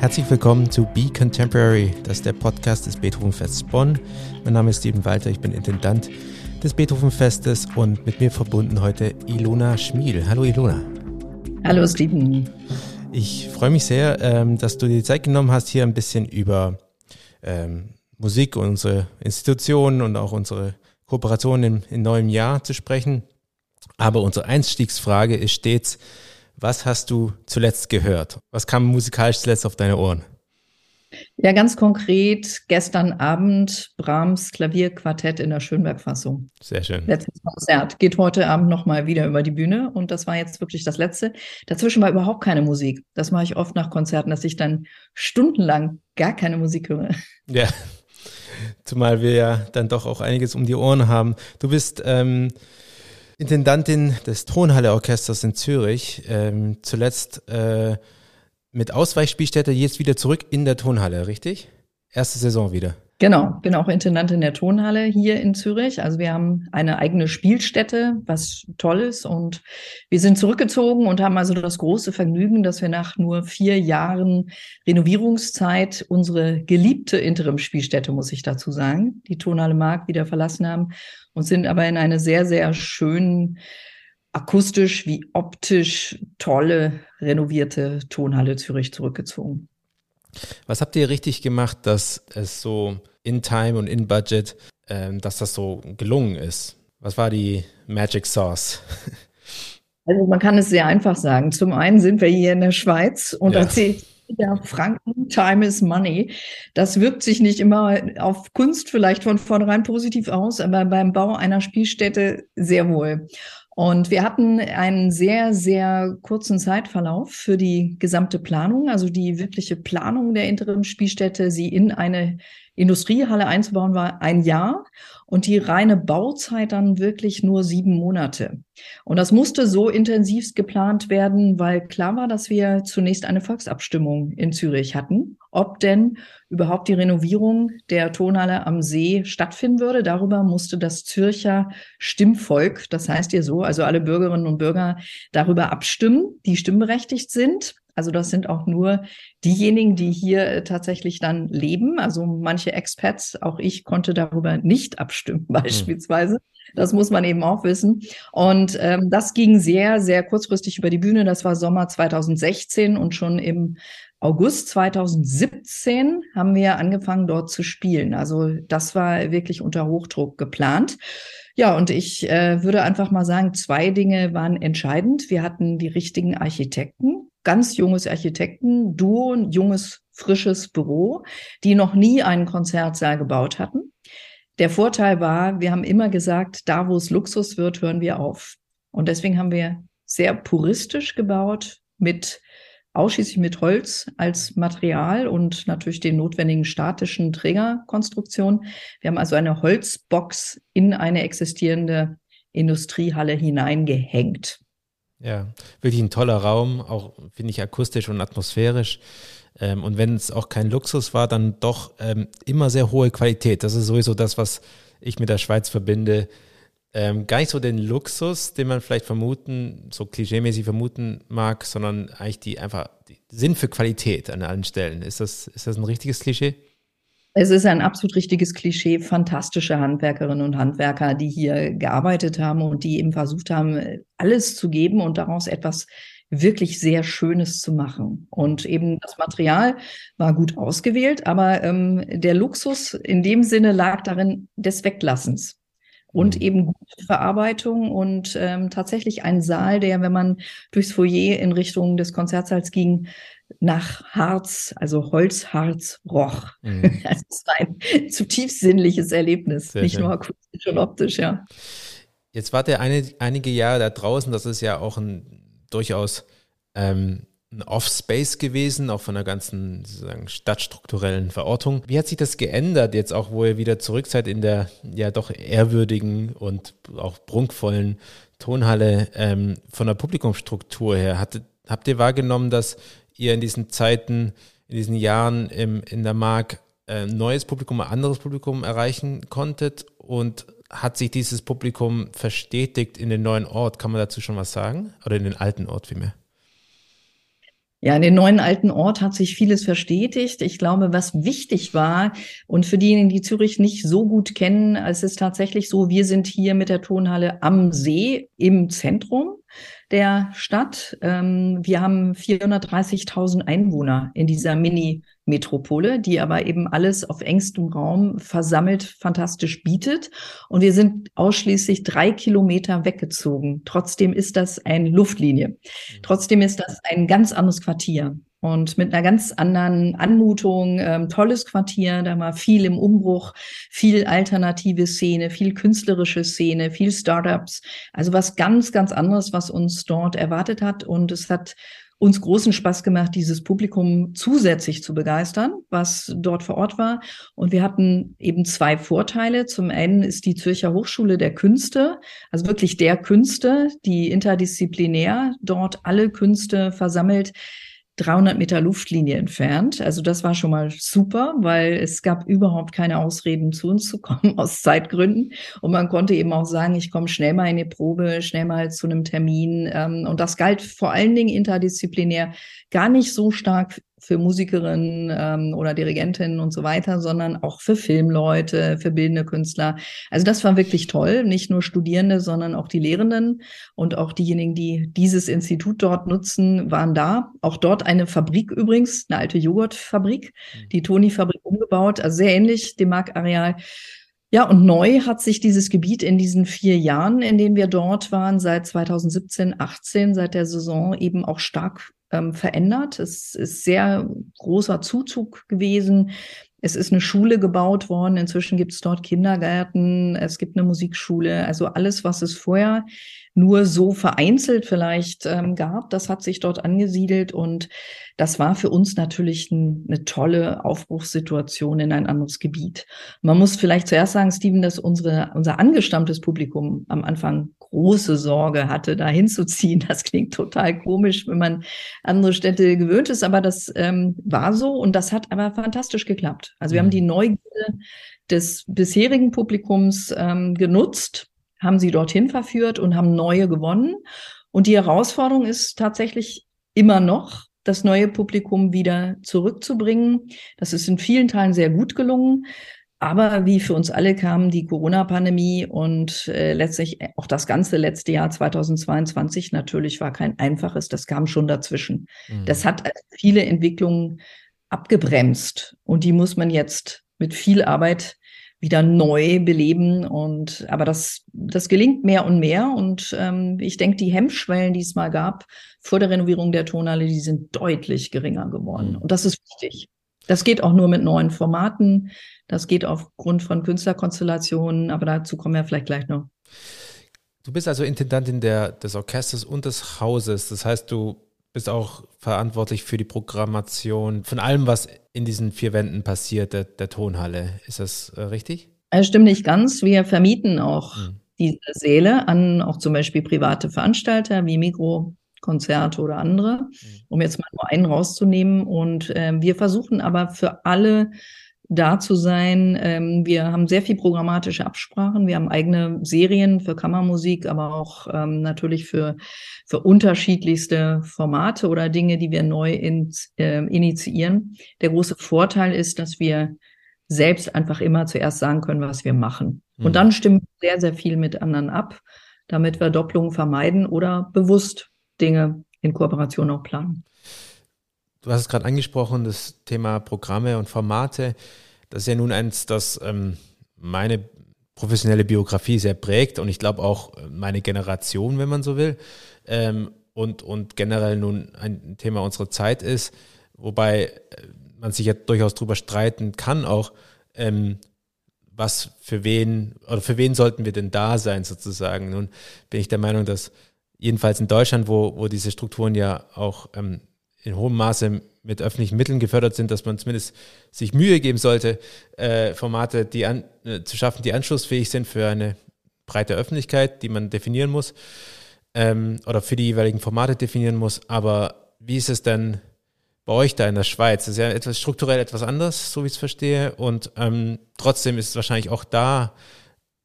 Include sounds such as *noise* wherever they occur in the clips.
Herzlich willkommen zu Be Contemporary, das ist der Podcast des Beethovenfests Bonn. Mein Name ist Steven Walter, ich bin Intendant des Beethovenfestes und mit mir verbunden heute Ilona Schmiel. Hallo Ilona. Hallo Steven. Ich freue mich sehr, ähm, dass du dir die Zeit genommen hast, hier ein bisschen über ähm, Musik, unsere Institutionen und auch unsere Kooperation im, im neuen Jahr zu sprechen. Aber unsere Einstiegsfrage ist stets, was hast du zuletzt gehört? Was kam musikalisch zuletzt auf deine Ohren? Ja, ganz konkret gestern Abend Brahms Klavierquartett in der Schönberg-Fassung. Sehr schön. Letztes Konzert. Geht heute Abend nochmal wieder über die Bühne und das war jetzt wirklich das letzte. Dazwischen war überhaupt keine Musik. Das mache ich oft nach Konzerten, dass ich dann stundenlang gar keine Musik höre. Ja, zumal wir ja dann doch auch einiges um die Ohren haben. Du bist ähm, Intendantin des Tonhalle-Orchesters in Zürich, ähm, zuletzt äh, mit Ausweichspielstätte, jetzt wieder zurück in der Tonhalle, richtig? Erste Saison wieder. Genau, bin auch Intendantin der Tonhalle hier in Zürich. Also wir haben eine eigene Spielstätte, was toll ist. Und wir sind zurückgezogen und haben also das große Vergnügen, dass wir nach nur vier Jahren Renovierungszeit unsere geliebte Interimspielstätte, muss ich dazu sagen, die Tonhalle Mark wieder verlassen haben und sind aber in eine sehr, sehr schön akustisch wie optisch tolle renovierte Tonhalle Zürich zurückgezogen. Was habt ihr richtig gemacht, dass es so in Time und in Budget, ähm, dass das so gelungen ist? Was war die Magic Sauce? *laughs* Also man kann es sehr einfach sagen. Zum einen sind wir hier in der Schweiz und ja. erzählt der Franken, Time is Money. Das wirkt sich nicht immer auf Kunst vielleicht von vornherein positiv aus, aber beim Bau einer Spielstätte sehr wohl. Und wir hatten einen sehr, sehr kurzen Zeitverlauf für die gesamte Planung, also die wirkliche Planung der Interimspielstätte, sie in eine Industriehalle einzubauen, war ein Jahr und die reine Bauzeit dann wirklich nur sieben Monate. Und das musste so intensiv geplant werden, weil klar war, dass wir zunächst eine Volksabstimmung in Zürich hatten, ob denn überhaupt die Renovierung der Tonhalle am See stattfinden würde. Darüber musste das Zürcher Stimmvolk, das heißt ihr so, also alle Bürgerinnen und Bürger darüber abstimmen, die stimmberechtigt sind. Also das sind auch nur diejenigen, die hier äh, tatsächlich dann leben. Also manche Expats, auch ich konnte darüber nicht abstimmen *laughs* hm. beispielsweise. Das muss man eben auch wissen. Und ähm, das ging sehr, sehr kurzfristig über die Bühne. Das war Sommer 2016 und schon im August 2017 haben wir angefangen, dort zu spielen. Also das war wirklich unter Hochdruck geplant. Ja, und ich äh, würde einfach mal sagen, zwei Dinge waren entscheidend. Wir hatten die richtigen Architekten ganz junges Architekten-Duo, ein junges, frisches Büro, die noch nie einen Konzertsaal gebaut hatten. Der Vorteil war, wir haben immer gesagt, da wo es Luxus wird, hören wir auf. Und deswegen haben wir sehr puristisch gebaut, mit ausschließlich mit Holz als Material und natürlich den notwendigen statischen Trägerkonstruktionen. Wir haben also eine Holzbox in eine existierende Industriehalle hineingehängt. Ja, wirklich ein toller Raum, auch finde ich akustisch und atmosphärisch. Ähm, und wenn es auch kein Luxus war, dann doch ähm, immer sehr hohe Qualität. Das ist sowieso das, was ich mit der Schweiz verbinde. Ähm, gar nicht so den Luxus, den man vielleicht vermuten, so klischeemäßig vermuten mag, sondern eigentlich die einfach die Sinn für Qualität an allen Stellen. Ist das, ist das ein richtiges Klischee? Es ist ein absolut richtiges Klischee, fantastische Handwerkerinnen und Handwerker, die hier gearbeitet haben und die eben versucht haben, alles zu geben und daraus etwas wirklich sehr Schönes zu machen. Und eben das Material war gut ausgewählt, aber ähm, der Luxus in dem Sinne lag darin des Weglassens und mhm. eben gute Verarbeitung und ähm, tatsächlich ein Saal, der, wenn man durchs Foyer in Richtung des Konzertsaals ging, nach Harz, also Holzharz roch. Mhm. *laughs* Das war ein zutiefst sinnliches Erlebnis, Sehr nicht schön. nur akustisch und optisch, ja. Jetzt wart ihr eine, einige Jahre da draußen, das ist ja auch ein durchaus ähm, ein Off-Space gewesen, auch von der ganzen sozusagen stadtstrukturellen Verortung. Wie hat sich das geändert jetzt auch, wo ihr wieder zurück seid in der ja doch ehrwürdigen und auch prunkvollen Tonhalle ähm, von der Publikumsstruktur her? Hattet, habt ihr wahrgenommen, dass ihr in diesen Zeiten, in diesen Jahren im, in der Mark ein äh, neues Publikum, ein anderes Publikum erreichen konntet und hat sich dieses Publikum verstetigt in den neuen Ort? Kann man dazu schon was sagen? Oder in den alten Ort vielmehr? Ja, in den neuen alten Ort hat sich vieles verstetigt. Ich glaube, was wichtig war und für diejenigen, die Zürich nicht so gut kennen, es ist tatsächlich so, wir sind hier mit der Tonhalle am See im Zentrum der Stadt. Ähm, wir haben 430.000 Einwohner in dieser Mini-Metropole, die aber eben alles auf engstem Raum versammelt fantastisch bietet. Und wir sind ausschließlich drei Kilometer weggezogen. Trotzdem ist das eine Luftlinie. Mhm. Trotzdem ist das ein ganz anderes Quartier und mit einer ganz anderen Anmutung, ähm, tolles Quartier, da war viel im Umbruch, viel alternative Szene, viel künstlerische Szene, viel Startups, also was ganz, ganz anderes, was uns dort erwartet hat und es hat uns großen Spaß gemacht, dieses Publikum zusätzlich zu begeistern, was dort vor Ort war. Und wir hatten eben zwei Vorteile. Zum einen ist die Zürcher Hochschule der Künste, also wirklich der Künste, die interdisziplinär dort alle Künste versammelt, 300 Meter Luftlinie entfernt. Also das war schon mal super, weil es gab überhaupt keine Ausreden, zu uns zu kommen *laughs* aus Zeitgründen. Und man konnte eben auch sagen, ich komme schnell mal in die Probe, schnell mal zu einem Termin. Ähm, und das galt vor allen Dingen interdisziplinär gar nicht so stark für Musikerinnen ähm, oder Dirigentinnen und so weiter, sondern auch für Filmleute, für bildende Künstler. Also das war wirklich toll. Nicht nur Studierende, sondern auch die Lehrenden und auch diejenigen, die dieses Institut dort nutzen, waren da. Auch dort eine Fabrik übrigens, eine alte Joghurtfabrik, mhm. die Toni-Fabrik umgebaut, also sehr ähnlich dem Marktareal. Ja, und neu hat sich dieses Gebiet in diesen vier Jahren, in denen wir dort waren, seit 2017, 18, seit der Saison eben auch stark ähm, verändert. Es ist sehr großer Zuzug gewesen. Es ist eine Schule gebaut worden. Inzwischen gibt es dort Kindergärten, es gibt eine Musikschule. Also alles, was es vorher nur so vereinzelt vielleicht ähm, gab, das hat sich dort angesiedelt. Und das war für uns natürlich ein, eine tolle Aufbruchssituation in ein anderes Gebiet. Man muss vielleicht zuerst sagen, Steven, dass unsere, unser angestammtes Publikum am Anfang große Sorge hatte, da hinzuziehen. Das klingt total komisch, wenn man andere Städte gewöhnt ist, aber das ähm, war so und das hat aber fantastisch geklappt. Also wir haben mhm. die Neugierde des bisherigen Publikums ähm, genutzt, haben sie dorthin verführt und haben neue gewonnen. Und die Herausforderung ist tatsächlich immer noch, das neue Publikum wieder zurückzubringen. Das ist in vielen Teilen sehr gut gelungen. Aber wie für uns alle kam die Corona-Pandemie und äh, letztlich auch das ganze letzte Jahr 2022 natürlich war kein einfaches, das kam schon dazwischen. Mhm. Das hat also viele Entwicklungen abgebremst und die muss man jetzt mit viel Arbeit wieder neu beleben und aber das das gelingt mehr und mehr und ähm, ich denke die Hemmschwellen die es mal gab vor der Renovierung der Tonhalle die sind deutlich geringer geworden mhm. und das ist wichtig das geht auch nur mit neuen Formaten das geht aufgrund von Künstlerkonstellationen, aber dazu kommen wir vielleicht gleich noch. Du bist also Intendantin der, des Orchesters und des Hauses. Das heißt, du bist auch verantwortlich für die Programmation von allem, was in diesen vier Wänden passiert, der, der Tonhalle. Ist das äh, richtig? Das stimmt nicht ganz. Wir vermieten auch hm. diese Säle an auch zum Beispiel private Veranstalter wie Mikro, Konzerte oder andere, hm. um jetzt mal nur einen rauszunehmen. Und äh, wir versuchen aber für alle da zu sein. Ähm, wir haben sehr viel programmatische Absprachen. Wir haben eigene Serien für Kammermusik, aber auch ähm, natürlich für, für unterschiedlichste Formate oder Dinge, die wir neu in, äh, initiieren. Der große Vorteil ist, dass wir selbst einfach immer zuerst sagen können, was wir machen. Mhm. Und dann stimmen wir sehr, sehr viel mit anderen ab, damit wir Doppelungen vermeiden oder bewusst Dinge in Kooperation auch planen. Du hast es gerade angesprochen, das Thema Programme und Formate. Das ist ja nun eins, das ähm, meine professionelle Biografie sehr prägt und ich glaube auch äh, meine Generation, wenn man so will. Ähm, und, und generell nun ein Thema unserer Zeit ist, wobei äh, man sich ja durchaus darüber streiten kann, auch ähm, was für wen oder für wen sollten wir denn da sein sozusagen. Nun bin ich der Meinung, dass jedenfalls in Deutschland, wo, wo diese Strukturen ja auch ähm, in hohem Maße mit öffentlichen Mitteln gefördert sind, dass man zumindest sich Mühe geben sollte, äh, Formate die an, äh, zu schaffen, die anschlussfähig sind für eine breite Öffentlichkeit, die man definieren muss ähm, oder für die jeweiligen Formate definieren muss. Aber wie ist es denn bei euch da in der Schweiz? Das ist ja etwas strukturell etwas anders, so wie ich es verstehe. Und ähm, trotzdem ist es wahrscheinlich auch da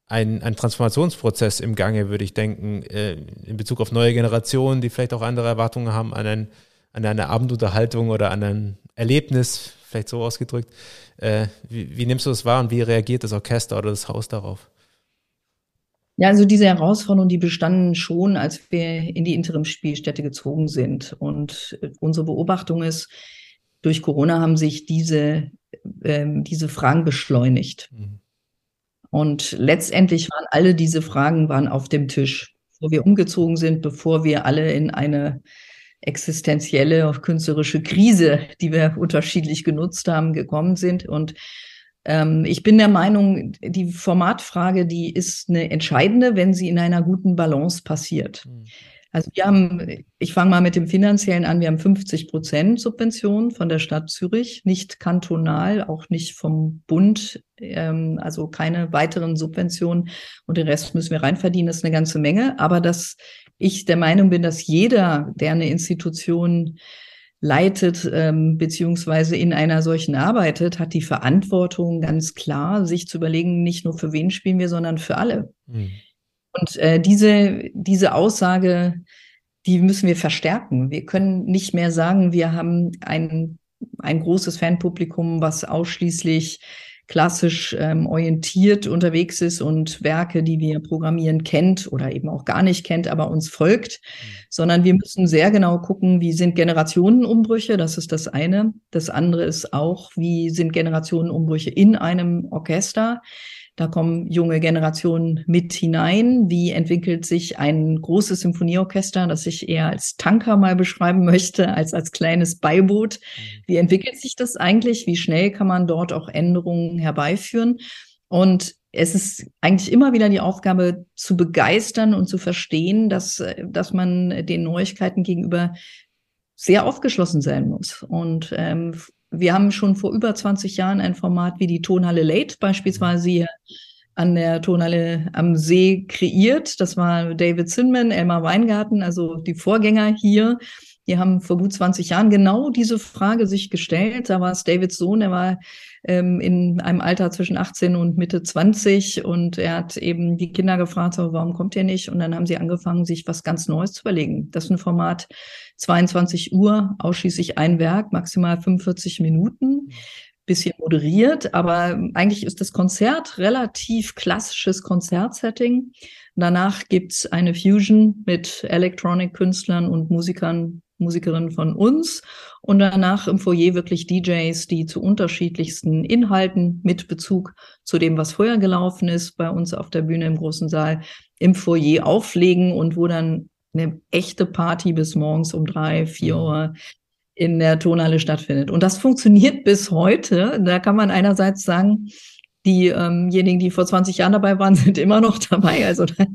ein, ein Transformationsprozess im Gange, würde ich denken, äh, in Bezug auf neue Generationen, die vielleicht auch andere Erwartungen haben an ein an einer Abendunterhaltung oder an ein Erlebnis, vielleicht so ausgedrückt. Äh, wie, wie nimmst du das wahr und wie reagiert das Orchester oder das Haus darauf? Ja, also diese Herausforderungen, die bestanden schon, als wir in die Interimsspielstätte gezogen sind. Und unsere Beobachtung ist, durch Corona haben sich diese, ähm, diese Fragen beschleunigt. Mhm. Und letztendlich waren alle diese Fragen waren auf dem Tisch, bevor wir umgezogen sind, bevor wir alle in eine existenzielle, künstlerische Krise, die wir unterschiedlich genutzt haben, gekommen sind. Und ähm, ich bin der Meinung, die Formatfrage, die ist eine entscheidende, wenn sie in einer guten Balance passiert. Mhm. Also wir haben, ich fange mal mit dem finanziellen an, wir haben 50 Prozent Subvention von der Stadt Zürich, nicht kantonal, auch nicht vom Bund, ähm, also keine weiteren Subventionen und den Rest müssen wir reinverdienen, das ist eine ganze Menge. Aber dass ich der Meinung bin, dass jeder, der eine Institution leitet ähm, beziehungsweise in einer solchen arbeitet, hat die Verantwortung ganz klar, sich zu überlegen, nicht nur für wen spielen wir, sondern für alle. Mhm. Und äh, diese, diese Aussage, die müssen wir verstärken. Wir können nicht mehr sagen, wir haben ein, ein großes Fanpublikum, was ausschließlich klassisch ähm, orientiert unterwegs ist und Werke, die wir programmieren, kennt oder eben auch gar nicht kennt, aber uns folgt, mhm. sondern wir müssen sehr genau gucken, wie sind Generationenumbrüche, das ist das eine. Das andere ist auch, wie sind Generationenumbrüche in einem Orchester. Da kommen junge Generationen mit hinein. Wie entwickelt sich ein großes Symphonieorchester, das ich eher als Tanker mal beschreiben *laughs* möchte, als als kleines Beiboot? Mhm. Wie entwickelt sich das eigentlich? Wie schnell kann man dort auch Änderungen herbeiführen? Und es ist eigentlich immer wieder die Aufgabe zu begeistern und zu verstehen, dass, dass man den Neuigkeiten gegenüber sehr aufgeschlossen sein muss. Und ähm, wir haben schon vor über 20 Jahren ein Format wie die Tonhalle Late beispielsweise hier an der Tonhalle am See kreiert. Das war David Zinman, Elmar Weingarten, also die Vorgänger hier. Die haben vor gut 20 Jahren genau diese Frage sich gestellt. Da war es Davids Sohn, er war ähm, in einem Alter zwischen 18 und Mitte 20 und er hat eben die Kinder gefragt, warum kommt ihr nicht? Und dann haben sie angefangen, sich was ganz Neues zu überlegen. Das ist ein Format 22 Uhr, ausschließlich ein Werk, maximal 45 Minuten bisschen moderiert, aber eigentlich ist das Konzert relativ klassisches Konzertsetting. Danach gibt's eine Fusion mit Electronic-Künstlern und Musikern Musikerin von uns und danach im Foyer wirklich DJs, die zu unterschiedlichsten Inhalten mit Bezug zu dem, was vorher gelaufen ist, bei uns auf der Bühne im großen Saal im Foyer auflegen und wo dann eine echte Party bis morgens um drei, vier mhm. Uhr in der Tonhalle stattfindet. Und das funktioniert *laughs* bis heute. Da kann man einerseits sagen, diejenigen, die vor 20 Jahren dabei waren, *laughs* sind immer noch dabei. Also da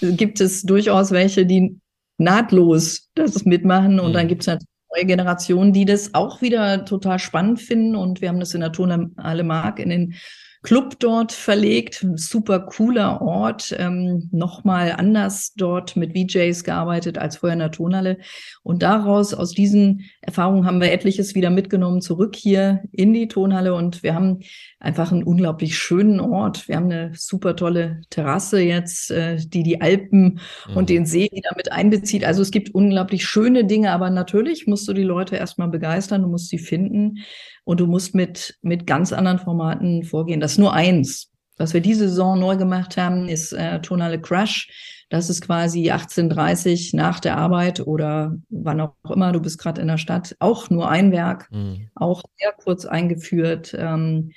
gibt es durchaus welche, die nahtlos das mitmachen. Und dann mhm. gibt es natürlich neue Generationen, die das auch wieder total spannend finden. Und wir haben das in der Tonhalle Mark in den Club dort verlegt. Super cooler Ort. Ähm, Nochmal anders dort mit VJs gearbeitet als vorher in der Tonhalle. Und daraus, aus diesen Erfahrungen haben wir etliches wieder mitgenommen zurück hier in die Tonhalle. Und wir haben einfach einen unglaublich schönen Ort. Wir haben eine super tolle Terrasse jetzt, äh, die die Alpen mhm. und den See wieder mit einbezieht. Also es gibt unglaublich schöne Dinge, aber natürlich musst du die Leute erstmal begeistern, du musst sie finden. Und du musst mit, mit ganz anderen Formaten vorgehen. Das ist nur eins. Was wir diese Saison neu gemacht haben, ist äh, Tonale Crush. Das ist quasi 18.30 nach der Arbeit oder wann auch immer, du bist gerade in der Stadt. Auch nur ein Werk, mhm. auch sehr kurz eingeführt. Ähm,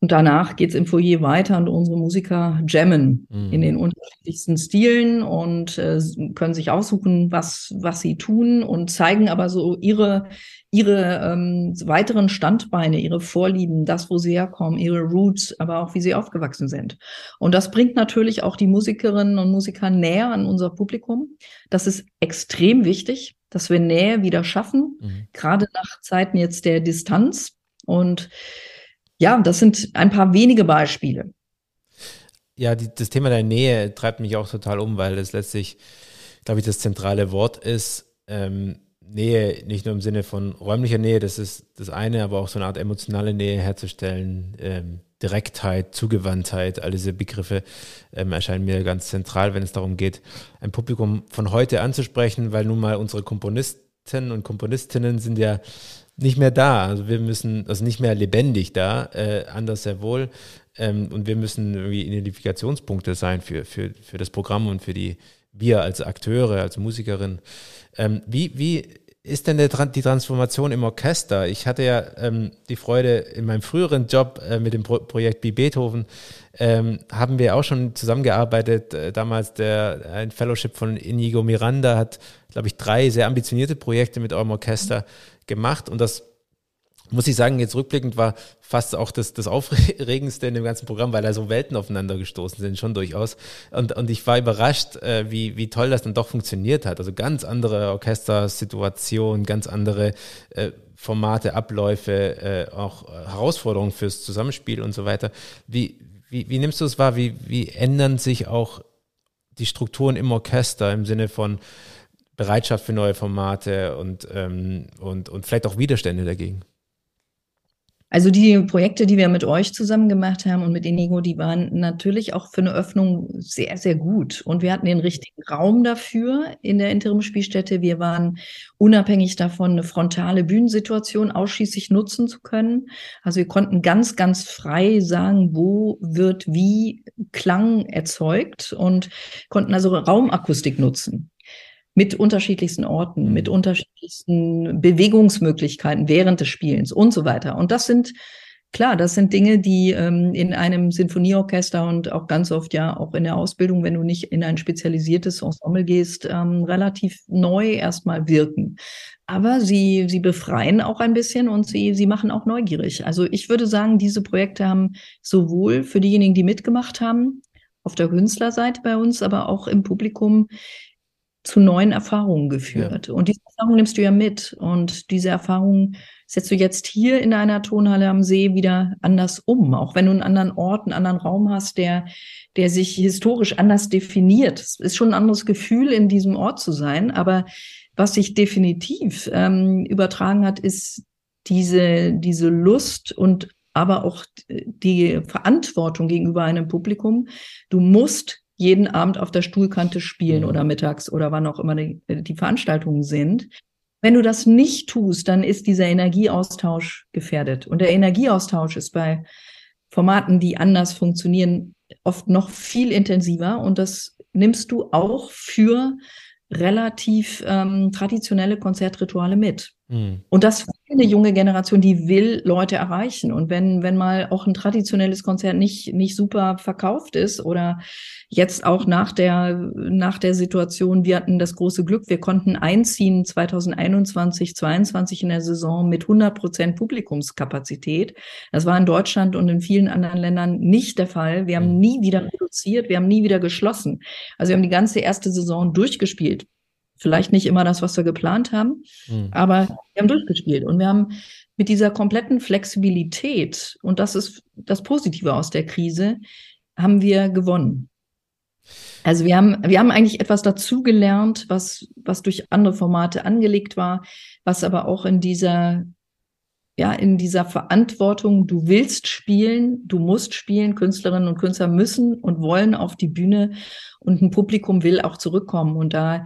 und danach geht's im Foyer weiter und unsere Musiker jammen mhm. in den unterschiedlichsten Stilen und äh, können sich aussuchen, was, was sie tun und zeigen aber so ihre, ihre ähm, weiteren Standbeine, ihre Vorlieben, das, wo sie herkommen, ihre Roots, aber auch wie sie aufgewachsen sind. Und das bringt natürlich auch die Musikerinnen und Musiker näher an unser Publikum. Das ist extrem wichtig, dass wir Nähe wieder schaffen, mhm. gerade nach Zeiten jetzt der Distanz. Und ja, das sind ein paar wenige Beispiele. Ja, die, das Thema der Nähe treibt mich auch total um, weil es letztlich, glaube ich, das zentrale Wort ist. Ähm, Nähe, nicht nur im Sinne von räumlicher Nähe, das ist das eine, aber auch so eine Art emotionale Nähe herzustellen, ähm, Direktheit, Zugewandtheit, all diese Begriffe ähm, erscheinen mir ganz zentral, wenn es darum geht, ein Publikum von heute anzusprechen, weil nun mal unsere Komponisten Komponisten und Komponistinnen sind ja nicht mehr da. Also wir müssen, also nicht mehr lebendig da, äh, anders sehr wohl. Ähm, und wir müssen irgendwie Identifikationspunkte sein für, für, für das Programm und für die, wir als Akteure, als Musikerin. Ähm, wie, wie ist denn der, die Transformation im Orchester? Ich hatte ja ähm, die Freude, in meinem früheren Job äh, mit dem Pro Projekt Wie Beethoven ähm, haben wir auch schon zusammengearbeitet. Äh, damals der, ein Fellowship von Inigo Miranda hat, glaube ich, drei sehr ambitionierte Projekte mit eurem Orchester gemacht und das muss ich sagen, jetzt rückblickend war fast auch das, das Aufregendste in dem ganzen Programm, weil da so Welten aufeinander gestoßen sind, schon durchaus. Und, und ich war überrascht, äh, wie, wie toll das dann doch funktioniert hat. Also ganz andere Orchestersituationen, ganz andere äh, Formate, Abläufe, äh, auch Herausforderungen fürs Zusammenspiel und so weiter. Wie, wie, wie nimmst du es wahr? Wie, wie ändern sich auch die Strukturen im Orchester im Sinne von Bereitschaft für neue Formate und, ähm, und, und vielleicht auch Widerstände dagegen? Also die Projekte, die wir mit euch zusammen gemacht haben und mit Inigo, die waren natürlich auch für eine Öffnung sehr, sehr gut. Und wir hatten den richtigen Raum dafür in der Interimspielstätte. Wir waren unabhängig davon, eine frontale Bühnensituation ausschließlich nutzen zu können. Also wir konnten ganz, ganz frei sagen, wo wird wie Klang erzeugt und konnten also Raumakustik nutzen mit unterschiedlichsten Orten, mit mhm. unterschiedlichsten Bewegungsmöglichkeiten während des Spielens und so weiter. Und das sind Klar, das sind Dinge, die ähm, in einem Sinfonieorchester und auch ganz oft ja auch in der Ausbildung, wenn du nicht in ein spezialisiertes Ensemble gehst, ähm, relativ neu erstmal wirken. Aber sie, sie befreien auch ein bisschen und sie, sie machen auch neugierig. Also ich würde sagen, diese Projekte haben sowohl für diejenigen, die mitgemacht haben, auf der Künstlerseite bei uns, aber auch im Publikum zu neuen Erfahrungen geführt. Ja. Und diese Erfahrung nimmst du ja mit. Und diese Erfahrung setzt du jetzt hier in einer Tonhalle am See wieder anders um. Auch wenn du einen anderen Ort, einen anderen Raum hast, der, der sich historisch anders definiert. Es ist schon ein anderes Gefühl, in diesem Ort zu sein. Aber was sich definitiv ähm, übertragen hat, ist diese, diese Lust und aber auch die Verantwortung gegenüber einem Publikum. Du musst jeden Abend auf der Stuhlkante spielen mhm. oder mittags oder wann auch immer die, die Veranstaltungen sind. Wenn du das nicht tust, dann ist dieser Energieaustausch gefährdet. Und der Energieaustausch ist bei Formaten, die anders funktionieren, oft noch viel intensiver. Und das nimmst du auch für relativ ähm, traditionelle Konzertrituale mit. Mhm. Und das eine junge Generation, die will Leute erreichen. Und wenn, wenn mal auch ein traditionelles Konzert nicht, nicht super verkauft ist oder jetzt auch nach der, nach der Situation, wir hatten das große Glück, wir konnten einziehen 2021, 22 in der Saison mit 100 Prozent Publikumskapazität. Das war in Deutschland und in vielen anderen Ländern nicht der Fall. Wir haben hm. nie wieder reduziert, wir haben nie wieder geschlossen. Also wir haben die ganze erste Saison durchgespielt. Vielleicht nicht immer das, was wir geplant haben, mhm. aber wir haben durchgespielt und wir haben mit dieser kompletten Flexibilität, und das ist das Positive aus der Krise, haben wir gewonnen. Also wir haben, wir haben eigentlich etwas dazugelernt, was, was durch andere Formate angelegt war, was aber auch in dieser, ja, in dieser Verantwortung, du willst spielen, du musst spielen, Künstlerinnen und Künstler müssen und wollen auf die Bühne und ein Publikum will auch zurückkommen. Und da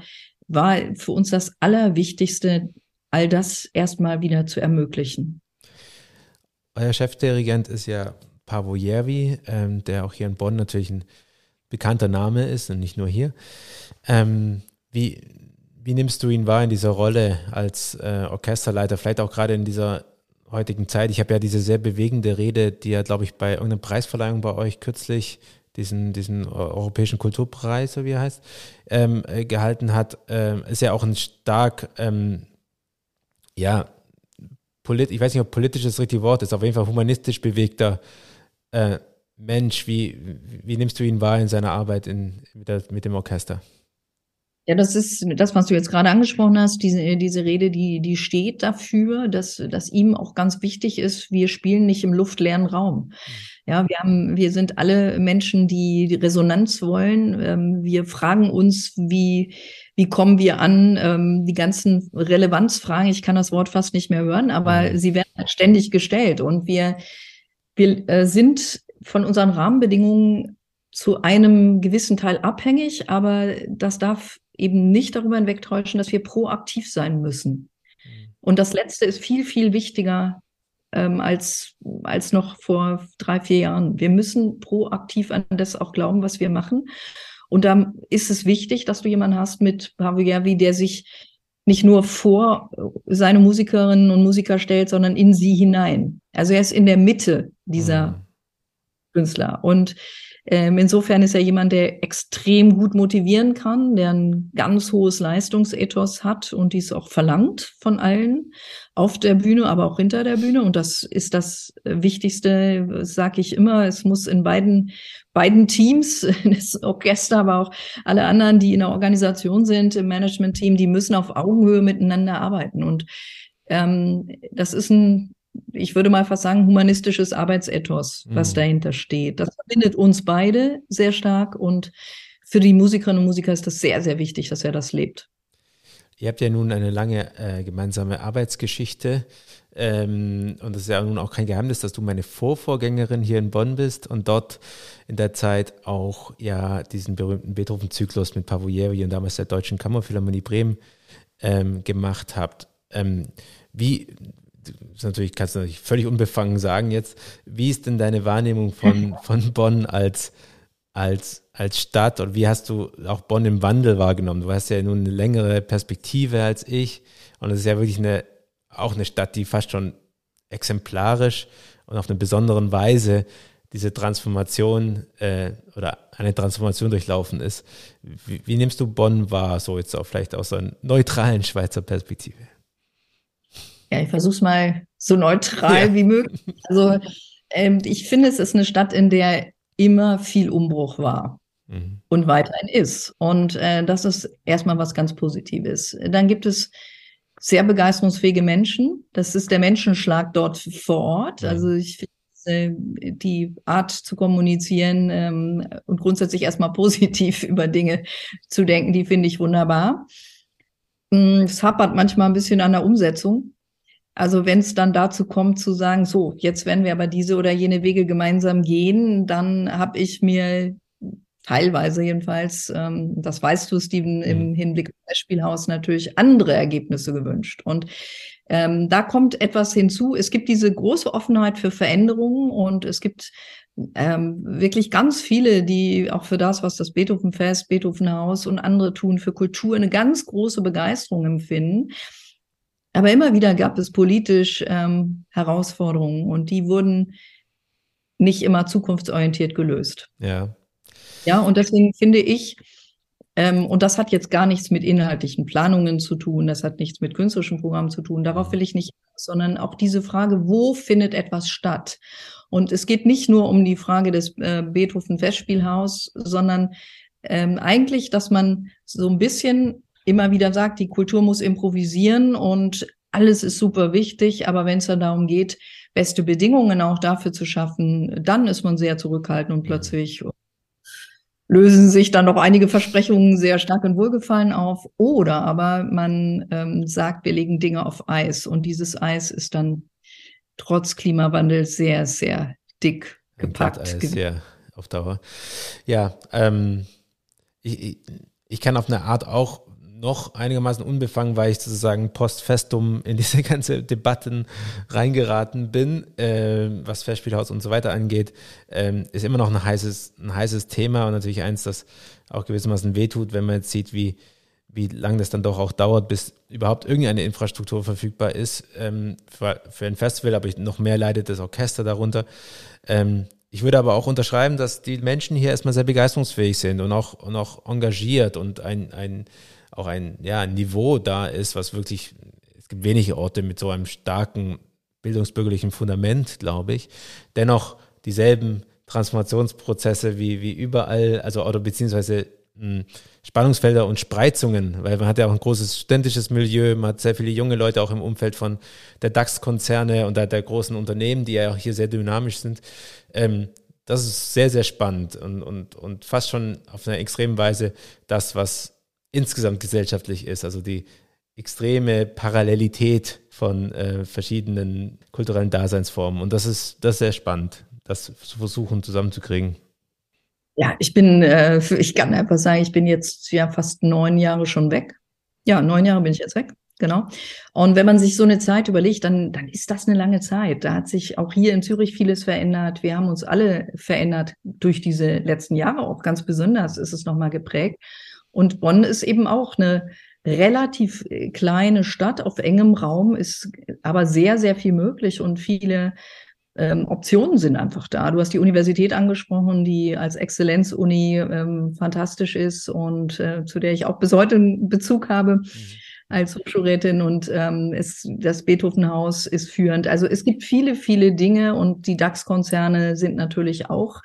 war für uns das Allerwichtigste, all das erstmal wieder zu ermöglichen. Euer Chefdirigent ist ja Pavo Järvi, ähm, der auch hier in Bonn natürlich ein bekannter Name ist und nicht nur hier. Ähm, wie, wie nimmst du ihn wahr in dieser Rolle als äh, Orchesterleiter, vielleicht auch gerade in dieser heutigen Zeit? Ich habe ja diese sehr bewegende Rede, die er, glaube ich, bei irgendeiner Preisverleihung bei euch kürzlich diesen, diesen Europäischen Kulturpreis, so wie er heißt, ähm, äh, gehalten hat, ähm, ist ja auch ein stark, ähm, ja, polit ich weiß nicht, ob politisch das richtige Wort ist, auf jeden Fall humanistisch bewegter äh, Mensch. Wie, wie nimmst du ihn wahr in seiner Arbeit in, mit, der, mit dem Orchester? Ja, das ist das, was du jetzt gerade angesprochen hast, diese, diese Rede, die, die steht dafür, dass, dass ihm auch ganz wichtig ist, wir spielen nicht im luftleeren Raum. Ja, wir haben, wir sind alle Menschen, die, die Resonanz wollen. Ähm, wir fragen uns, wie, wie kommen wir an? Ähm, die ganzen Relevanzfragen, ich kann das Wort fast nicht mehr hören, aber mhm. sie werden halt ständig gestellt. Und wir, wir äh, sind von unseren Rahmenbedingungen zu einem gewissen Teil abhängig, aber das darf eben nicht darüber hinwegtäuschen, dass wir proaktiv sein müssen. Und das Letzte ist viel, viel wichtiger ähm, als, als noch vor drei, vier Jahren. Wir müssen proaktiv an das auch glauben, was wir machen. Und da ist es wichtig, dass du jemanden hast mit Pavigavi, der sich nicht nur vor seine Musikerinnen und Musiker stellt, sondern in sie hinein. Also er ist in der Mitte dieser mhm. Künstler. Und ähm, insofern ist er jemand, der extrem gut motivieren kann, der ein ganz hohes Leistungsethos hat und dies auch verlangt von allen auf der Bühne, aber auch hinter der Bühne. Und das ist das Wichtigste, sage ich immer. Es muss in beiden beiden Teams, *laughs* das Orchester, aber auch alle anderen, die in der Organisation sind, im Management-Team, die müssen auf Augenhöhe miteinander arbeiten. Und ähm, das ist ein ich würde mal fast sagen, humanistisches Arbeitsethos, was mhm. dahinter steht. Das verbindet uns beide sehr stark und für die Musikerinnen und Musiker ist das sehr, sehr wichtig, dass er das lebt. Ihr habt ja nun eine lange äh, gemeinsame Arbeitsgeschichte ähm, und es ist ja nun auch kein Geheimnis, dass du meine Vorvorgängerin hier in Bonn bist und dort in der Zeit auch ja diesen berühmten Beethoven-Zyklus mit Pavoyeri und damals der Deutschen Kammerphilharmonie Bremen ähm, gemacht habt. Ähm, wie, ist natürlich, kannst du natürlich völlig unbefangen sagen jetzt, wie ist denn deine Wahrnehmung von, *laughs* von Bonn als, als, als Stadt und wie hast du auch Bonn im Wandel wahrgenommen? Du hast ja nun eine längere Perspektive als ich und es ist ja wirklich eine, auch eine Stadt, die fast schon exemplarisch und auf eine besondere Weise diese Transformation äh, oder eine Transformation durchlaufen ist. Wie, wie nimmst du Bonn wahr, so jetzt auch vielleicht aus einer neutralen Schweizer Perspektive? Ja, ich versuche es mal so neutral ja. wie möglich. Also ähm, ich finde, es ist eine Stadt, in der immer viel Umbruch war mhm. und weiterhin ist. Und äh, das ist erstmal was ganz Positives. Dann gibt es sehr begeisterungsfähige Menschen. Das ist der Menschenschlag dort vor Ort. Mhm. Also ich finde äh, die Art zu kommunizieren ähm, und grundsätzlich erstmal *laughs* positiv über Dinge zu denken, die finde ich wunderbar. Mm, es hapert manchmal ein bisschen an der Umsetzung. Also wenn es dann dazu kommt zu sagen, so, jetzt werden wir aber diese oder jene Wege gemeinsam gehen, dann habe ich mir teilweise jedenfalls, ähm, das weißt du, Steven, im mhm. Hinblick auf das Spielhaus natürlich andere Ergebnisse gewünscht. Und ähm, da kommt etwas hinzu. Es gibt diese große Offenheit für Veränderungen und es gibt ähm, wirklich ganz viele, die auch für das, was das Beethovenfest, Beethovenhaus und andere tun, für Kultur eine ganz große Begeisterung empfinden. Aber immer wieder gab es politisch ähm, Herausforderungen und die wurden nicht immer zukunftsorientiert gelöst. Ja. Ja, und deswegen finde ich, ähm, und das hat jetzt gar nichts mit inhaltlichen Planungen zu tun, das hat nichts mit künstlerischen Programmen zu tun, darauf will ich nicht, sondern auch diese Frage, wo findet etwas statt? Und es geht nicht nur um die Frage des äh, Beethoven Festspielhaus, sondern ähm, eigentlich, dass man so ein bisschen immer wieder sagt, die Kultur muss improvisieren und alles ist super wichtig, aber wenn es dann darum geht, beste Bedingungen auch dafür zu schaffen, dann ist man sehr zurückhaltend und plötzlich lösen sich dann noch einige Versprechungen sehr stark in Wohlgefallen auf. Oder aber man ähm, sagt, wir legen Dinge auf Eis und dieses Eis ist dann trotz Klimawandel sehr, sehr dick gepackt. Eis, ja, auf Dauer. Ja, ähm, ich, ich kann auf eine Art auch noch einigermaßen unbefangen, weil ich sozusagen post festum in diese *laughs* ganze Debatten reingeraten bin, äh, was Festspielhaus und so weiter angeht, ähm, ist immer noch ein heißes, ein heißes Thema und natürlich eins, das auch gewissermaßen wehtut, wenn man jetzt sieht, wie, wie lange das dann doch auch dauert, bis überhaupt irgendeine Infrastruktur verfügbar ist ähm, für, für ein Festival, aber noch mehr leidet das Orchester darunter. Ähm, ich würde aber auch unterschreiben, dass die Menschen hier erstmal sehr begeisterungsfähig sind und auch, und auch engagiert und ein, ein auch ein ja, Niveau da ist, was wirklich, es gibt wenige Orte mit so einem starken bildungsbürgerlichen Fundament, glaube ich. Dennoch dieselben Transformationsprozesse wie, wie überall, also oder beziehungsweise mh, hm, Spannungsfelder und Spreizungen, weil man hat ja auch ein großes studentisches Milieu, man hat sehr viele junge Leute auch im Umfeld von der DAX-Konzerne und der, der, großen Unternehmen, die ja auch hier sehr dynamisch sind. Ähm, das ist sehr, sehr spannend und, und, und fast schon auf eine extreme Weise das, was insgesamt gesellschaftlich ist, also die extreme Parallelität von äh, verschiedenen kulturellen Daseinsformen. Und das ist, das ist sehr spannend, das zu versuchen zusammenzukriegen. Ja, ich bin, äh, ich kann einfach sagen, ich bin jetzt ja fast neun Jahre schon weg. Ja, neun Jahre bin ich jetzt weg. genau. Und wenn man sich so eine Zeit überlegt, dann, dann ist das eine lange Zeit. Da hat sich auch hier in Zürich vieles verändert. Wir haben uns alle verändert durch diese letzten Jahre. Auch ganz besonders ist es nochmal geprägt. Und Bonn ist eben auch eine relativ äh, kleine Stadt auf engem Raum, ist aber sehr, sehr viel möglich und viele ähm, Optionen sind einfach da. Du hast die Universität angesprochen, die als Exzellenzuni ähm, fantastisch ist und äh, zu der ich auch bis heute einen Bezug habe. Mhm als Hochschulrätin und ähm, es, das Beethovenhaus ist führend. Also es gibt viele, viele Dinge und die DAX-Konzerne sind natürlich auch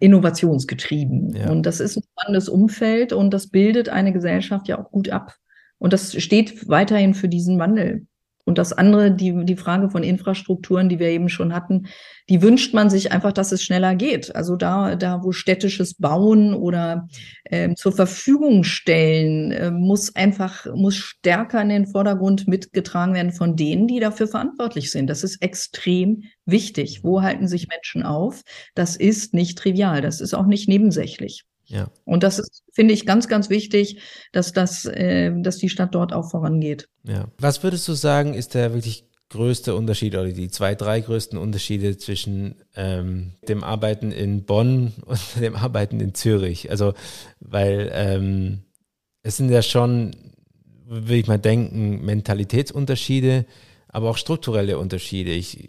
innovationsgetrieben. Ja. Und das ist ein spannendes Umfeld und das bildet eine Gesellschaft ja auch gut ab. Und das steht weiterhin für diesen Wandel. Und das andere, die, die Frage von Infrastrukturen, die wir eben schon hatten, die wünscht man sich einfach, dass es schneller geht. Also da, da wo städtisches Bauen oder äh, zur Verfügung stellen, äh, muss einfach, muss stärker in den Vordergrund mitgetragen werden von denen, die dafür verantwortlich sind. Das ist extrem wichtig. Wo halten sich Menschen auf? Das ist nicht trivial. Das ist auch nicht nebensächlich. Ja. Und das ist, finde ich, ganz, ganz wichtig, dass das, äh, dass die Stadt dort auch vorangeht. Ja. Was würdest du sagen, ist der wirklich größte Unterschied oder die zwei, drei größten Unterschiede zwischen ähm, dem Arbeiten in Bonn *laughs* und dem Arbeiten in Zürich? Also, weil ähm, es sind ja schon, würde ich mal denken, Mentalitätsunterschiede, aber auch strukturelle Unterschiede. Ich,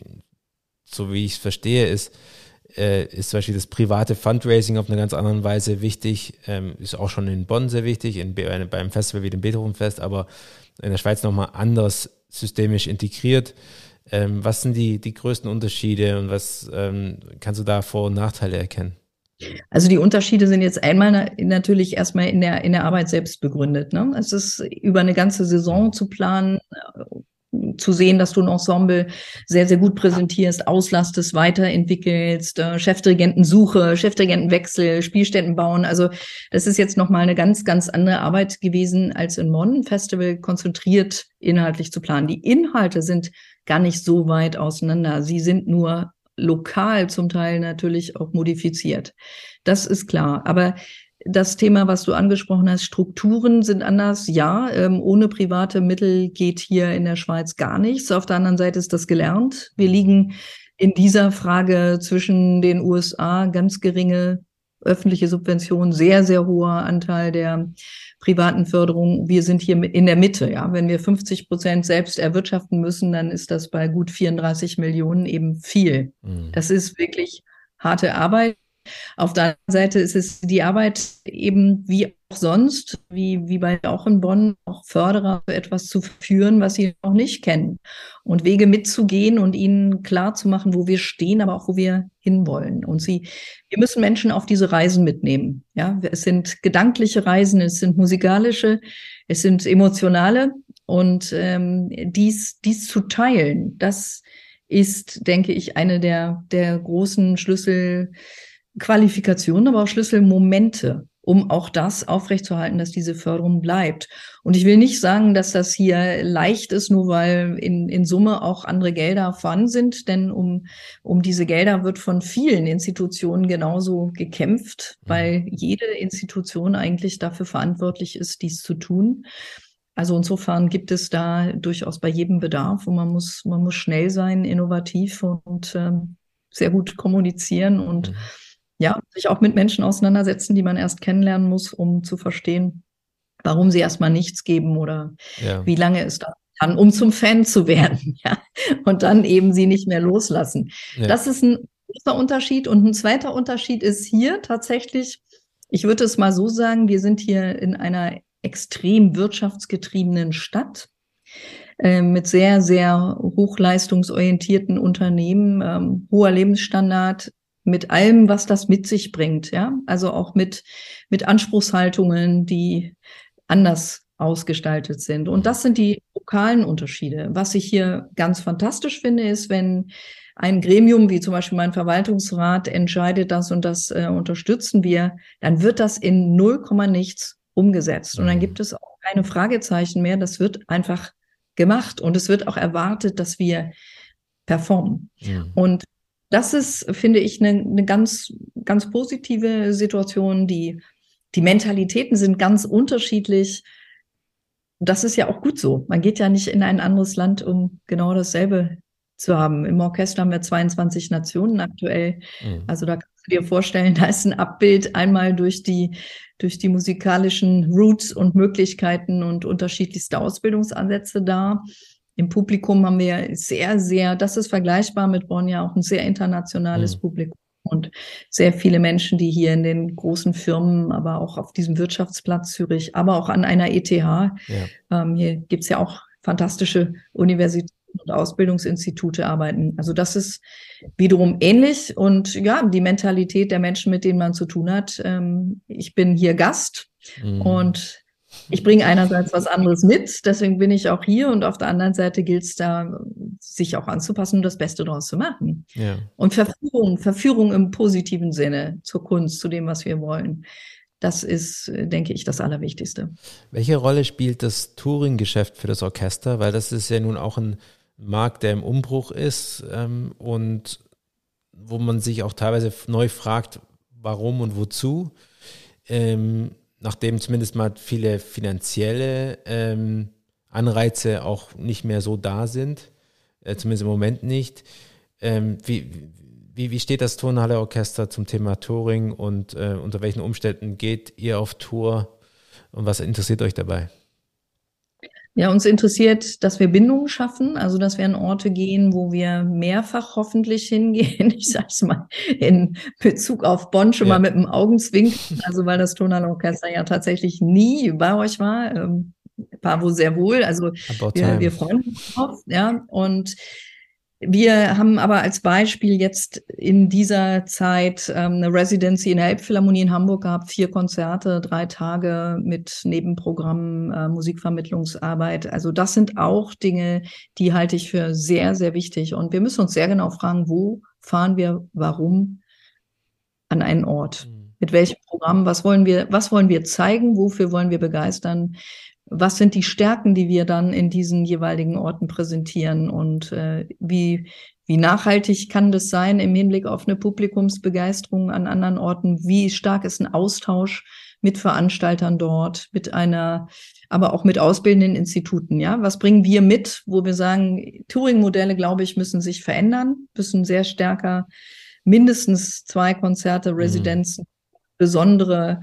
so wie ich es verstehe, ist, äh, ist zum Beispiel das private Fundraising auf eine ganz andere Weise wichtig, ähm, ist auch schon in Bonn sehr wichtig, in, beim Festival wie dem Beethovenfest, aber in der Schweiz nochmal anders systemisch integriert. Ähm, was sind die, die größten Unterschiede und was ähm, kannst du da Vor- und Nachteile erkennen? Also die Unterschiede sind jetzt einmal natürlich erstmal in der, in der Arbeit selbst begründet. Ne? Es ist über eine ganze Saison zu planen, zu sehen, dass du ein Ensemble sehr, sehr gut präsentierst, auslastest, weiterentwickelst, äh, Chefdirigentensuche, Chefdirigentenwechsel, Spielstätten bauen. Also das ist jetzt nochmal eine ganz, ganz andere Arbeit gewesen, als in Bonn Festival konzentriert inhaltlich zu planen. Die Inhalte sind gar nicht so weit auseinander. Sie sind nur lokal zum Teil natürlich auch modifiziert. Das ist klar. Aber das Thema, was du angesprochen hast, Strukturen sind anders. Ja, ähm, ohne private Mittel geht hier in der Schweiz gar nichts. Auf der anderen Seite ist das gelernt. Wir liegen in dieser Frage zwischen den USA ganz geringe öffentliche Subventionen, sehr, sehr hoher Anteil der privaten Förderung. Wir sind hier in der Mitte. Ja, wenn wir 50 Prozent selbst erwirtschaften müssen, dann ist das bei gut 34 Millionen eben viel. Mhm. Das ist wirklich harte Arbeit. Auf der anderen Seite ist es die Arbeit eben wie auch sonst, wie, wie bei auch in Bonn, auch Förderer für etwas zu führen, was sie noch nicht kennen und Wege mitzugehen und ihnen klar zu machen, wo wir stehen, aber auch wo wir hinwollen. Und sie, wir müssen Menschen auf diese Reisen mitnehmen. Ja, es sind gedankliche Reisen, es sind musikalische, es sind emotionale und ähm, dies, dies zu teilen, das ist, denke ich, eine der, der großen Schlüssel, Qualifikationen, aber auch Schlüsselmomente, um auch das aufrechtzuerhalten, dass diese Förderung bleibt. Und ich will nicht sagen, dass das hier leicht ist, nur weil in, in Summe auch andere Gelder vorhanden sind, denn um, um diese Gelder wird von vielen Institutionen genauso gekämpft, mhm. weil jede Institution eigentlich dafür verantwortlich ist, dies zu tun. Also insofern gibt es da durchaus bei jedem Bedarf und man muss, man muss schnell sein, innovativ und ähm, sehr gut kommunizieren und mhm ja, sich auch mit Menschen auseinandersetzen, die man erst kennenlernen muss, um zu verstehen, warum sie erstmal nichts geben oder ja. wie lange es dauert kann, um zum Fan zu werden, *laughs* ja, und dann eben sie nicht mehr loslassen. Ja. Das ist ein großer Unterschied. Und ein zweiter Unterschied ist hier tatsächlich, ich würde es mal so sagen, wir sind hier in einer extrem wirtschaftsgetriebenen Stadt äh, mit sehr, sehr hochleistungsorientierten Unternehmen, ähm, hoher Lebensstandard, mit allem, was das mit sich bringt, ja. Also auch mit, mit Anspruchshaltungen, die anders ausgestaltet sind. Und das sind die lokalen Unterschiede. Was ich hier ganz fantastisch finde, ist, wenn ein Gremium wie zum Beispiel mein Verwaltungsrat entscheidet das und das äh, unterstützen wir, dann wird das in null Komma nichts umgesetzt. Und dann mhm. gibt es auch keine Fragezeichen mehr. Das wird einfach gemacht und es wird auch erwartet, dass wir performen. Ja. Und das ist, finde ich, eine, eine ganz, ganz positive Situation. Die, die Mentalitäten sind ganz unterschiedlich. das ist ja auch gut so. Man geht ja nicht in ein anderes Land, um genau dasselbe zu haben. Im Orchester haben wir 22 Nationen aktuell. Mhm. Also da kannst du dir vorstellen, *laughs* da ist ein Abbild einmal durch die, durch die musikalischen Roots und Möglichkeiten und unterschiedlichste Ausbildungsansätze da. Im Publikum haben wir sehr, sehr, das ist vergleichbar mit Bonn ja auch ein sehr internationales mhm. Publikum und sehr viele Menschen, die hier in den großen Firmen, aber auch auf diesem Wirtschaftsplatz Zürich, aber auch an einer ETH, ja. ähm, hier gibt's ja auch fantastische Universitäten und Ausbildungsinstitute arbeiten. Also das ist wiederum ähnlich und ja, die Mentalität der Menschen, mit denen man zu tun hat. Ähm, ich bin hier Gast mhm. und ich bringe einerseits was anderes mit, deswegen bin ich auch hier und auf der anderen Seite gilt es da, sich auch anzupassen und das Beste daraus zu machen. Ja. Und Verführung, Verführung im positiven Sinne zur Kunst, zu dem, was wir wollen. Das ist, denke ich, das Allerwichtigste. Welche Rolle spielt das Touring-Geschäft für das Orchester? Weil das ist ja nun auch ein Markt, der im Umbruch ist ähm, und wo man sich auch teilweise neu fragt, warum und wozu. Ähm, nachdem zumindest mal viele finanzielle ähm, Anreize auch nicht mehr so da sind, äh, zumindest im Moment nicht. Ähm, wie, wie, wie steht das Turnhalle Orchester zum Thema Touring und äh, unter welchen Umständen geht ihr auf Tour und was interessiert euch dabei? Ja, uns interessiert, dass wir Bindungen schaffen, also dass wir an Orte gehen, wo wir mehrfach hoffentlich hingehen. *laughs* Ich sage es mal in Bezug auf Bonn schon ja. mal mit dem Augenzwinken, also weil das Tonalorchester ja tatsächlich nie bei euch war. Ähm, wohl sehr wohl. Also wir, wir freuen uns drauf, ja. Und wir haben aber als Beispiel jetzt in dieser Zeit ähm, eine Residency in der Elbphilharmonie in Hamburg gehabt, vier Konzerte, drei Tage mit Nebenprogrammen, äh, Musikvermittlungsarbeit. Also das sind auch Dinge, die halte ich für sehr, sehr wichtig. Und wir müssen uns sehr genau fragen, wo fahren wir, warum an einen Ort? Mhm. Mit welchem Programm? Was wollen wir, was wollen wir zeigen? Wofür wollen wir begeistern? Was sind die Stärken, die wir dann in diesen jeweiligen Orten präsentieren und äh, wie, wie nachhaltig kann das sein im Hinblick auf eine Publikumsbegeisterung an anderen Orten? Wie stark ist ein Austausch mit Veranstaltern dort, mit einer, aber auch mit ausbildenden Instituten? Ja, was bringen wir mit, wo wir sagen, Touring-Modelle, glaube ich, müssen sich verändern, müssen sehr stärker mindestens zwei Konzerte, mhm. Residenzen, mhm. besondere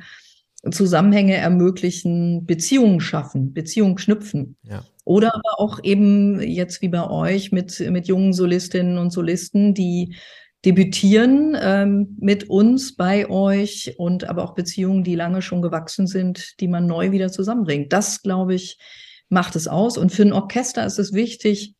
Zusammenhänge ermöglichen, Beziehungen schaffen, Beziehungen knüpfen. Ja. Oder aber auch eben jetzt wie bei euch mit, mit jungen Solistinnen und Solisten, die debütieren ähm, mit uns bei euch und aber auch Beziehungen, die lange schon gewachsen sind, die man neu wieder zusammenbringt. Das, glaube ich, macht es aus. Und für ein Orchester ist es wichtig,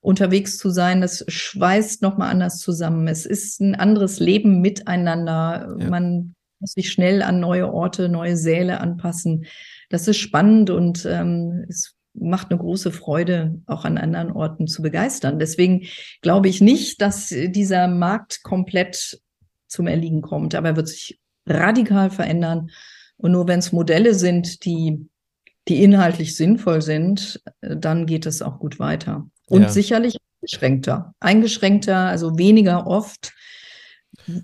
unterwegs zu sein. Das schweißt nochmal anders zusammen. Es ist ein anderes Leben miteinander. Ja. Man muss sich schnell an neue Orte, neue Säle anpassen. Das ist spannend und ähm, es macht eine große Freude, auch an anderen Orten zu begeistern. Deswegen glaube ich nicht, dass dieser Markt komplett zum Erliegen kommt, aber er wird sich radikal verändern. Und nur wenn es Modelle sind, die, die inhaltlich sinnvoll sind, dann geht es auch gut weiter. Und ja. sicherlich eingeschränkter. Eingeschränkter, also weniger oft,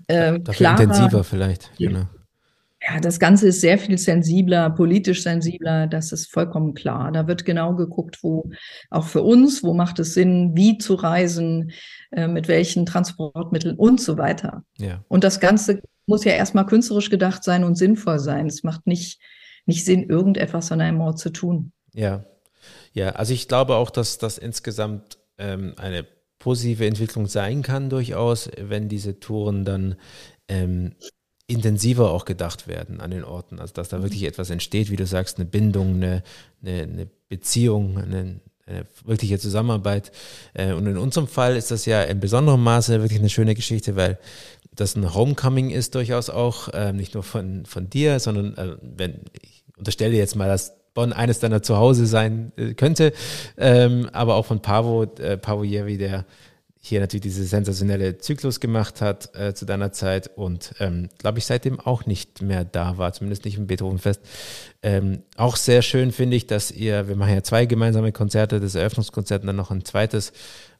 äh, klarer, intensiver vielleicht, genau. Ja, das Ganze ist sehr viel sensibler, politisch sensibler, das ist vollkommen klar. Da wird genau geguckt, wo auch für uns, wo macht es Sinn, wie zu reisen, äh, mit welchen Transportmitteln und so weiter. Ja. Und das Ganze muss ja erstmal künstlerisch gedacht sein und sinnvoll sein. Es macht nicht, nicht Sinn, irgendetwas an einem Ort zu tun. Ja, ja, also ich glaube auch, dass das insgesamt ähm, eine positive Entwicklung sein kann durchaus, wenn diese Touren dann ähm, intensiver auch gedacht werden an den Orten. Also dass da wirklich etwas entsteht, wie du sagst, eine Bindung, eine, eine, eine Beziehung, eine, eine wirkliche Zusammenarbeit. Äh, und in unserem Fall ist das ja in besonderem Maße wirklich eine schöne Geschichte, weil das ein Homecoming ist durchaus auch, äh, nicht nur von, von dir, sondern äh, wenn ich unterstelle jetzt mal, dass Bonn eines deiner Zuhause sein äh, könnte, ähm, aber auch von Pavo, äh, Pavo Jevi, der hier natürlich diese sensationelle Zyklus gemacht hat äh, zu deiner Zeit und ähm, glaube ich seitdem auch nicht mehr da war, zumindest nicht im Beethovenfest. Ähm, auch sehr schön finde ich, dass ihr, wir machen ja zwei gemeinsame Konzerte, das Eröffnungskonzert und dann noch ein zweites,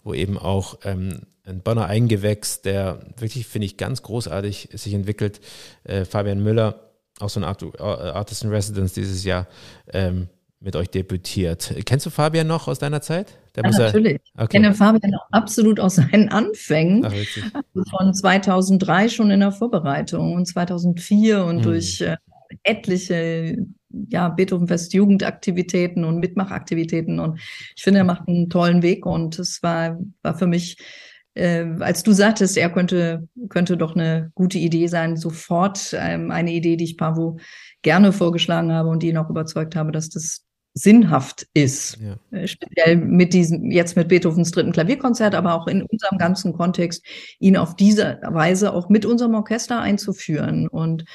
wo eben auch ähm, ein Bonner Eingewächs, der wirklich, finde ich, ganz großartig sich entwickelt, äh, Fabian Müller, auch so ein Art, äh, Artist in Residence dieses Jahr, ähm, mit euch debütiert. Kennst du Fabian noch aus deiner Zeit? ja, natürlich. Okay. Ich kenne Fabian absolut aus seinen Anfängen. Ach, von 2003 schon in der Vorbereitung und 2004 und hm. durch äh, etliche ja, Beethovenfest Jugendaktivitäten und Mitmachaktivitäten. Und ich finde, er macht einen tollen Weg. Und es war, war für mich, äh, als du sagtest, er könnte, könnte doch eine gute Idee sein, sofort ähm, eine Idee, die ich Pavo gerne vorgeschlagen habe und die ihn auch überzeugt habe, dass das sinnhaft ist. Ja. Äh, speziell mit diesem, jetzt mit Beethovens dritten Klavierkonzert, aber auch in unserem ganzen Kontext, ihn auf diese Weise auch mit unserem Orchester einzuführen. Und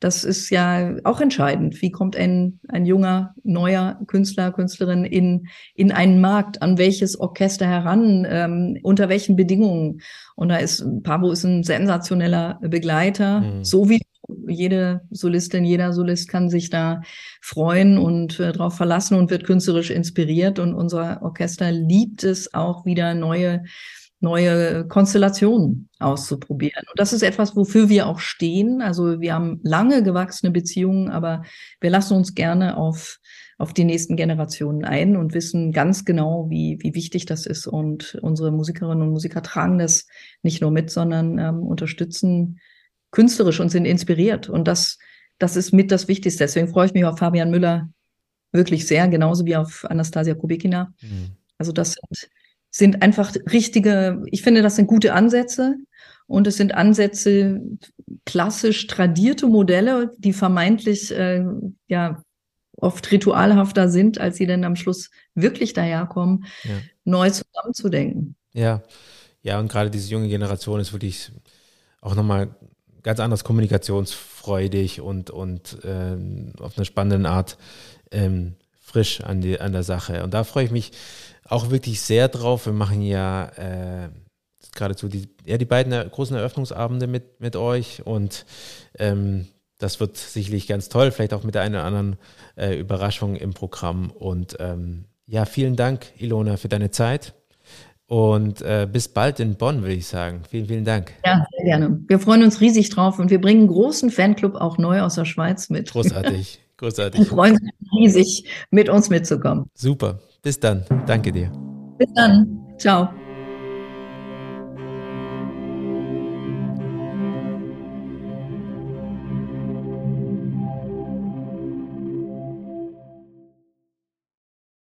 das ist ja auch entscheidend. Wie kommt ein, ein junger, neuer Künstler, Künstlerin in, in einen Markt, an welches Orchester heran, ähm, unter welchen Bedingungen? Und da ist, Pablo ist ein sensationeller Begleiter, mhm. so wie jede Solistin, jeder Solist kann sich da freuen und äh, darauf verlassen und wird künstlerisch inspiriert. Und unser Orchester liebt es auch wieder neue neue Konstellationen auszuprobieren. Und das ist etwas, wofür wir auch stehen. Also wir haben lange gewachsene Beziehungen, aber wir lassen uns gerne auf, auf die nächsten Generationen ein und wissen ganz genau, wie, wie wichtig das ist. Und unsere Musikerinnen und Musiker tragen das nicht nur mit, sondern ähm, unterstützen künstlerisch und sind inspiriert. Und das, das ist mit das Wichtigste. Deswegen freue ich mich auf Fabian Müller wirklich sehr, genauso wie auf Anastasia Kubikina. Mhm. Also das sind, sind einfach richtige, ich finde, das sind gute Ansätze. Und es sind Ansätze, klassisch tradierte Modelle, die vermeintlich äh, ja oft ritualhafter sind, als sie dann am Schluss wirklich daherkommen, ja. neu zusammenzudenken. Ja, ja, und gerade diese junge Generation ist wirklich auch nochmal ganz anders kommunikationsfreudig und, und ähm, auf eine spannende Art ähm, frisch an, die, an der Sache. Und da freue ich mich auch wirklich sehr drauf. Wir machen ja äh, geradezu die, ja, die beiden großen Eröffnungsabende mit, mit euch und ähm, das wird sicherlich ganz toll, vielleicht auch mit der einen oder anderen äh, Überraschung im Programm. Und ähm, ja, vielen Dank, Ilona, für deine Zeit. Und äh, bis bald in Bonn, würde ich sagen. Vielen, vielen Dank. Ja, sehr gerne. Wir freuen uns riesig drauf und wir bringen einen großen Fanclub auch neu aus der Schweiz mit. Großartig, *laughs* großartig. Wir freuen uns riesig, mit uns mitzukommen. Super. Bis dann. Danke dir. Bis dann. Ciao.